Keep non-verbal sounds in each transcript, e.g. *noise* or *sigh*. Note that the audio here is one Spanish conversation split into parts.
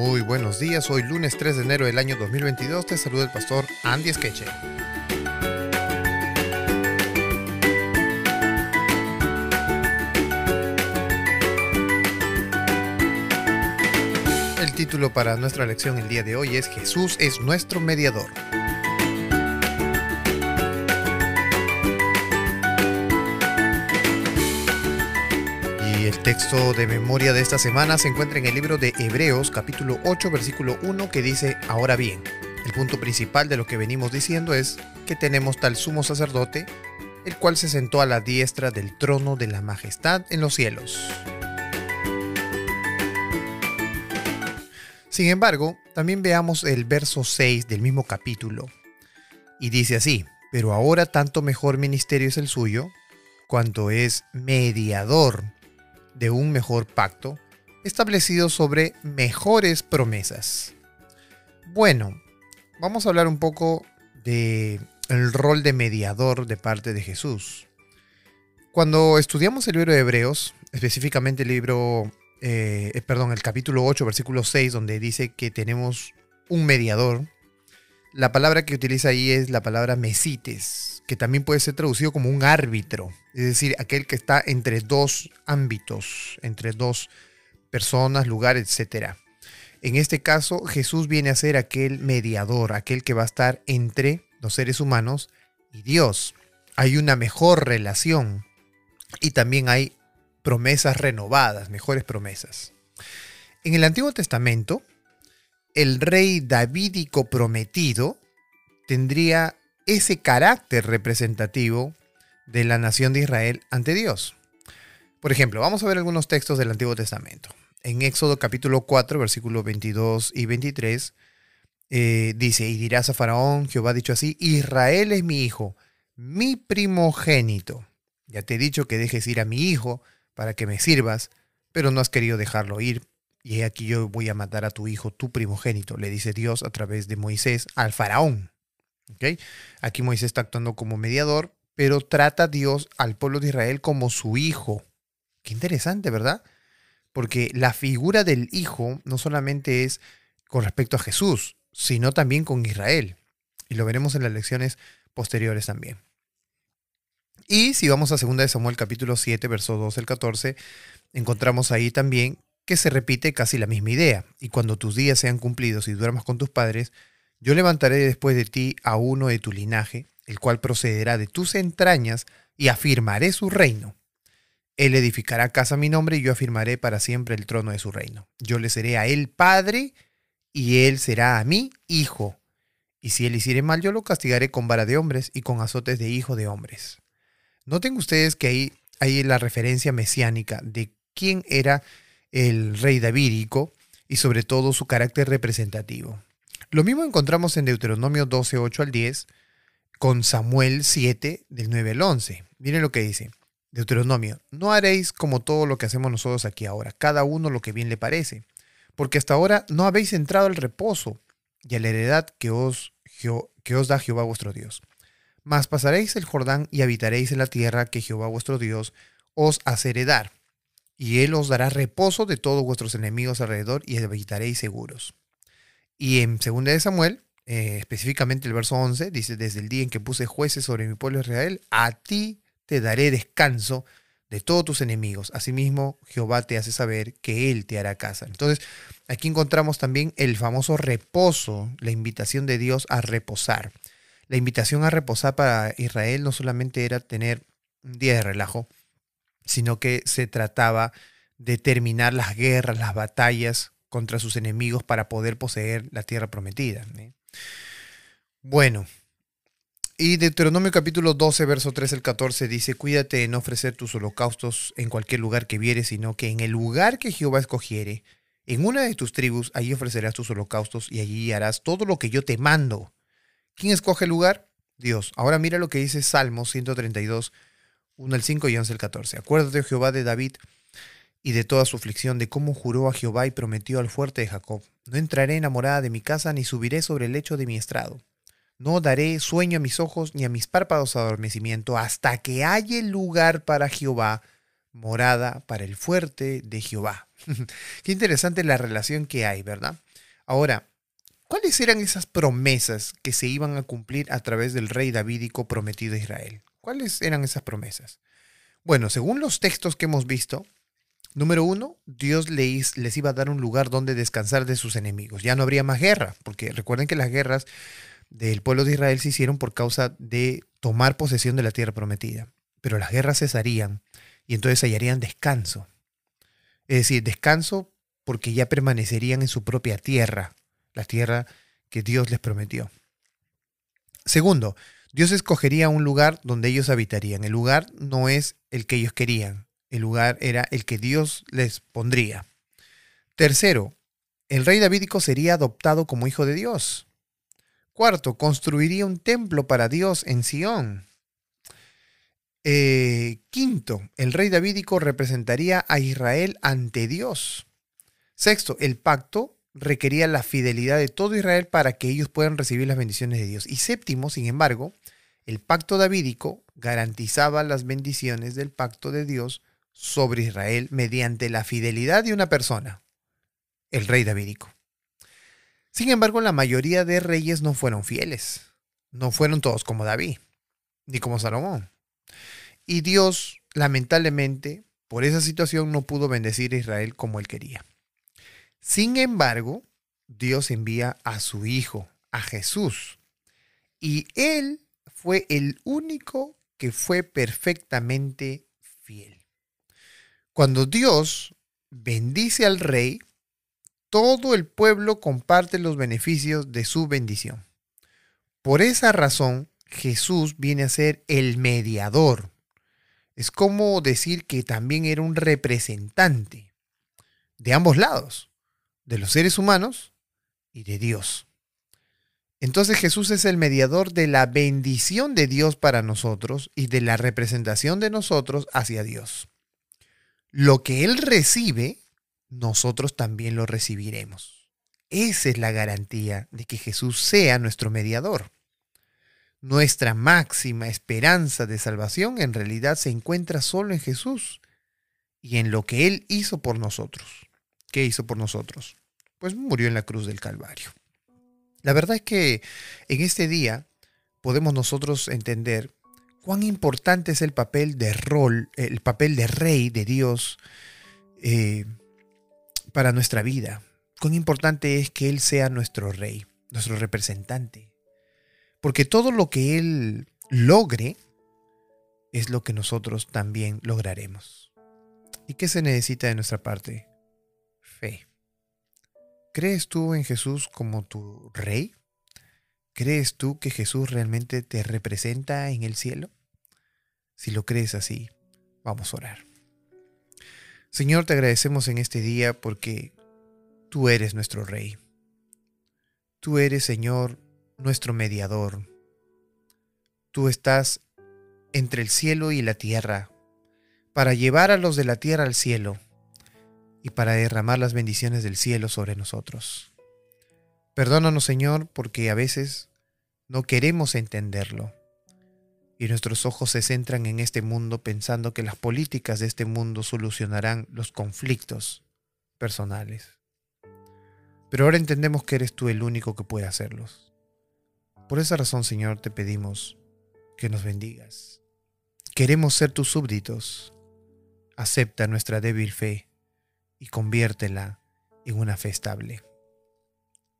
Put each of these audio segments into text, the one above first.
Muy buenos días, hoy lunes 3 de enero del año 2022 te saluda el pastor Andy Skeche. El título para nuestra lección el día de hoy es Jesús es nuestro mediador. Texto de memoria de esta semana se encuentra en el libro de Hebreos capítulo 8 versículo 1 que dice, ahora bien, el punto principal de lo que venimos diciendo es que tenemos tal sumo sacerdote, el cual se sentó a la diestra del trono de la majestad en los cielos. Sin embargo, también veamos el verso 6 del mismo capítulo. Y dice así, pero ahora tanto mejor ministerio es el suyo, cuanto es mediador de un mejor pacto, establecido sobre mejores promesas. Bueno, vamos a hablar un poco de el rol de mediador de parte de Jesús. Cuando estudiamos el libro de Hebreos, específicamente el libro eh, eh, perdón, el capítulo 8, versículo 6, donde dice que tenemos un mediador, la palabra que utiliza ahí es la palabra mesites, que también puede ser traducido como un árbitro, es decir, aquel que está entre dos ámbitos, entre dos personas, lugares, etc. En este caso, Jesús viene a ser aquel mediador, aquel que va a estar entre los seres humanos y Dios. Hay una mejor relación y también hay promesas renovadas, mejores promesas. En el Antiguo Testamento, el rey davídico prometido tendría ese carácter representativo de la nación de Israel ante Dios. Por ejemplo, vamos a ver algunos textos del Antiguo Testamento. En Éxodo capítulo 4, versículos 22 y 23, eh, dice, y dirás a Faraón, Jehová ha dicho así, Israel es mi hijo, mi primogénito. Ya te he dicho que dejes ir a mi hijo para que me sirvas, pero no has querido dejarlo ir. Y aquí yo voy a matar a tu hijo, tu primogénito, le dice Dios a través de Moisés al faraón. Aquí Moisés está actuando como mediador, pero trata a Dios al pueblo de Israel como su hijo. Qué interesante, ¿verdad? Porque la figura del hijo no solamente es con respecto a Jesús, sino también con Israel. Y lo veremos en las lecciones posteriores también. Y si vamos a 2 de Samuel capítulo 7, verso 12 al 14, encontramos ahí también que se repite casi la misma idea. Y cuando tus días sean cumplidos y duermas con tus padres, yo levantaré después de ti a uno de tu linaje, el cual procederá de tus entrañas, y afirmaré su reino. Él edificará casa a mi nombre y yo afirmaré para siempre el trono de su reino. Yo le seré a él padre y él será a mí hijo. Y si él hiciere mal, yo lo castigaré con vara de hombres y con azotes de hijo de hombres. Noten ustedes que ahí hay la referencia mesiánica de quién era el rey davídico y sobre todo su carácter representativo. Lo mismo encontramos en Deuteronomio 12, 8 al 10, con Samuel 7, del 9 al 11. Miren lo que dice. Deuteronomio, no haréis como todo lo que hacemos nosotros aquí ahora, cada uno lo que bien le parece, porque hasta ahora no habéis entrado al reposo y a la heredad que os, que os da Jehová vuestro Dios. Mas pasaréis el Jordán y habitaréis en la tierra que Jehová vuestro Dios os hace heredar. Y él os dará reposo de todos vuestros enemigos alrededor y habitaréis seguros. Y en 2 de Samuel, eh, específicamente el verso 11, dice, desde el día en que puse jueces sobre mi pueblo Israel, a ti te daré descanso de todos tus enemigos. Asimismo, Jehová te hace saber que Él te hará casa. Entonces, aquí encontramos también el famoso reposo, la invitación de Dios a reposar. La invitación a reposar para Israel no solamente era tener un día de relajo, sino que se trataba de terminar las guerras, las batallas contra sus enemigos para poder poseer la tierra prometida. Bueno, y Deuteronomio capítulo 12, verso 3 al 14 dice, cuídate de no ofrecer tus holocaustos en cualquier lugar que vieres, sino que en el lugar que Jehová escogiere, en una de tus tribus, allí ofrecerás tus holocaustos y allí harás todo lo que yo te mando. ¿Quién escoge el lugar? Dios. Ahora mira lo que dice Salmos 132, 1 al 5 y 11 al 14. Acuérdate, Jehová, de David y de toda su aflicción, de cómo juró a Jehová y prometió al fuerte de Jacob. No entraré enamorada de mi casa, ni subiré sobre el lecho de mi estrado. No daré sueño a mis ojos, ni a mis párpados adormecimiento, hasta que haya lugar para Jehová, morada para el fuerte de Jehová. *laughs* Qué interesante la relación que hay, ¿verdad? Ahora, ¿cuáles eran esas promesas que se iban a cumplir a través del rey davídico prometido a Israel? ¿Cuáles eran esas promesas? Bueno, según los textos que hemos visto, número uno, Dios les, les iba a dar un lugar donde descansar de sus enemigos. Ya no habría más guerra, porque recuerden que las guerras del pueblo de Israel se hicieron por causa de tomar posesión de la tierra prometida. Pero las guerras cesarían y entonces hallarían descanso. Es decir, descanso porque ya permanecerían en su propia tierra, la tierra que Dios les prometió. Segundo, Dios escogería un lugar donde ellos habitarían. El lugar no es el que ellos querían, el lugar era el que Dios les pondría. Tercero, el rey davídico sería adoptado como hijo de Dios. Cuarto, construiría un templo para Dios en Sión. Eh, quinto, el rey davídico representaría a Israel ante Dios. Sexto, el pacto requería la fidelidad de todo Israel para que ellos puedan recibir las bendiciones de Dios. Y séptimo, sin embargo, el pacto davídico garantizaba las bendiciones del pacto de Dios sobre Israel mediante la fidelidad de una persona, el rey davídico. Sin embargo, la mayoría de reyes no fueron fieles. No fueron todos como David, ni como Salomón. Y Dios, lamentablemente, por esa situación no pudo bendecir a Israel como él quería. Sin embargo, Dios envía a su Hijo, a Jesús. Y Él fue el único que fue perfectamente fiel. Cuando Dios bendice al rey, todo el pueblo comparte los beneficios de su bendición. Por esa razón, Jesús viene a ser el mediador. Es como decir que también era un representante de ambos lados, de los seres humanos y de Dios. Entonces Jesús es el mediador de la bendición de Dios para nosotros y de la representación de nosotros hacia Dios. Lo que Él recibe nosotros también lo recibiremos. Esa es la garantía de que Jesús sea nuestro mediador. Nuestra máxima esperanza de salvación en realidad se encuentra solo en Jesús y en lo que Él hizo por nosotros. ¿Qué hizo por nosotros? Pues murió en la cruz del Calvario. La verdad es que en este día podemos nosotros entender cuán importante es el papel de rol, el papel de rey de Dios eh, para nuestra vida. Cuán importante es que Él sea nuestro rey, nuestro representante. Porque todo lo que Él logre es lo que nosotros también lograremos. ¿Y qué se necesita de nuestra parte? Fe. ¿Crees tú en Jesús como tu rey? ¿Crees tú que Jesús realmente te representa en el cielo? Si lo crees así, vamos a orar. Señor, te agradecemos en este día porque tú eres nuestro Rey. Tú eres, Señor, nuestro mediador. Tú estás entre el cielo y la tierra para llevar a los de la tierra al cielo y para derramar las bendiciones del cielo sobre nosotros. Perdónanos, Señor, porque a veces no queremos entenderlo y nuestros ojos se centran en este mundo pensando que las políticas de este mundo solucionarán los conflictos personales. Pero ahora entendemos que eres tú el único que puede hacerlos. Por esa razón, Señor, te pedimos que nos bendigas. Queremos ser tus súbditos. Acepta nuestra débil fe y conviértela en una fe estable.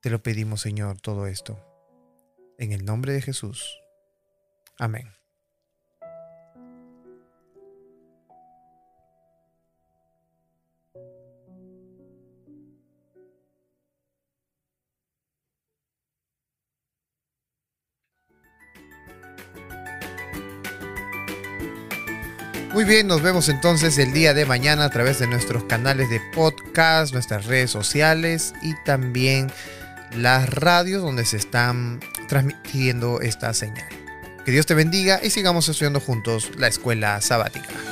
Te lo pedimos, Señor, todo esto. En el nombre de Jesús. Amén. Muy bien, nos vemos entonces el día de mañana a través de nuestros canales de podcast, nuestras redes sociales y también las radios donde se están transmitiendo esta señal. Que Dios te bendiga y sigamos estudiando juntos la escuela sabática.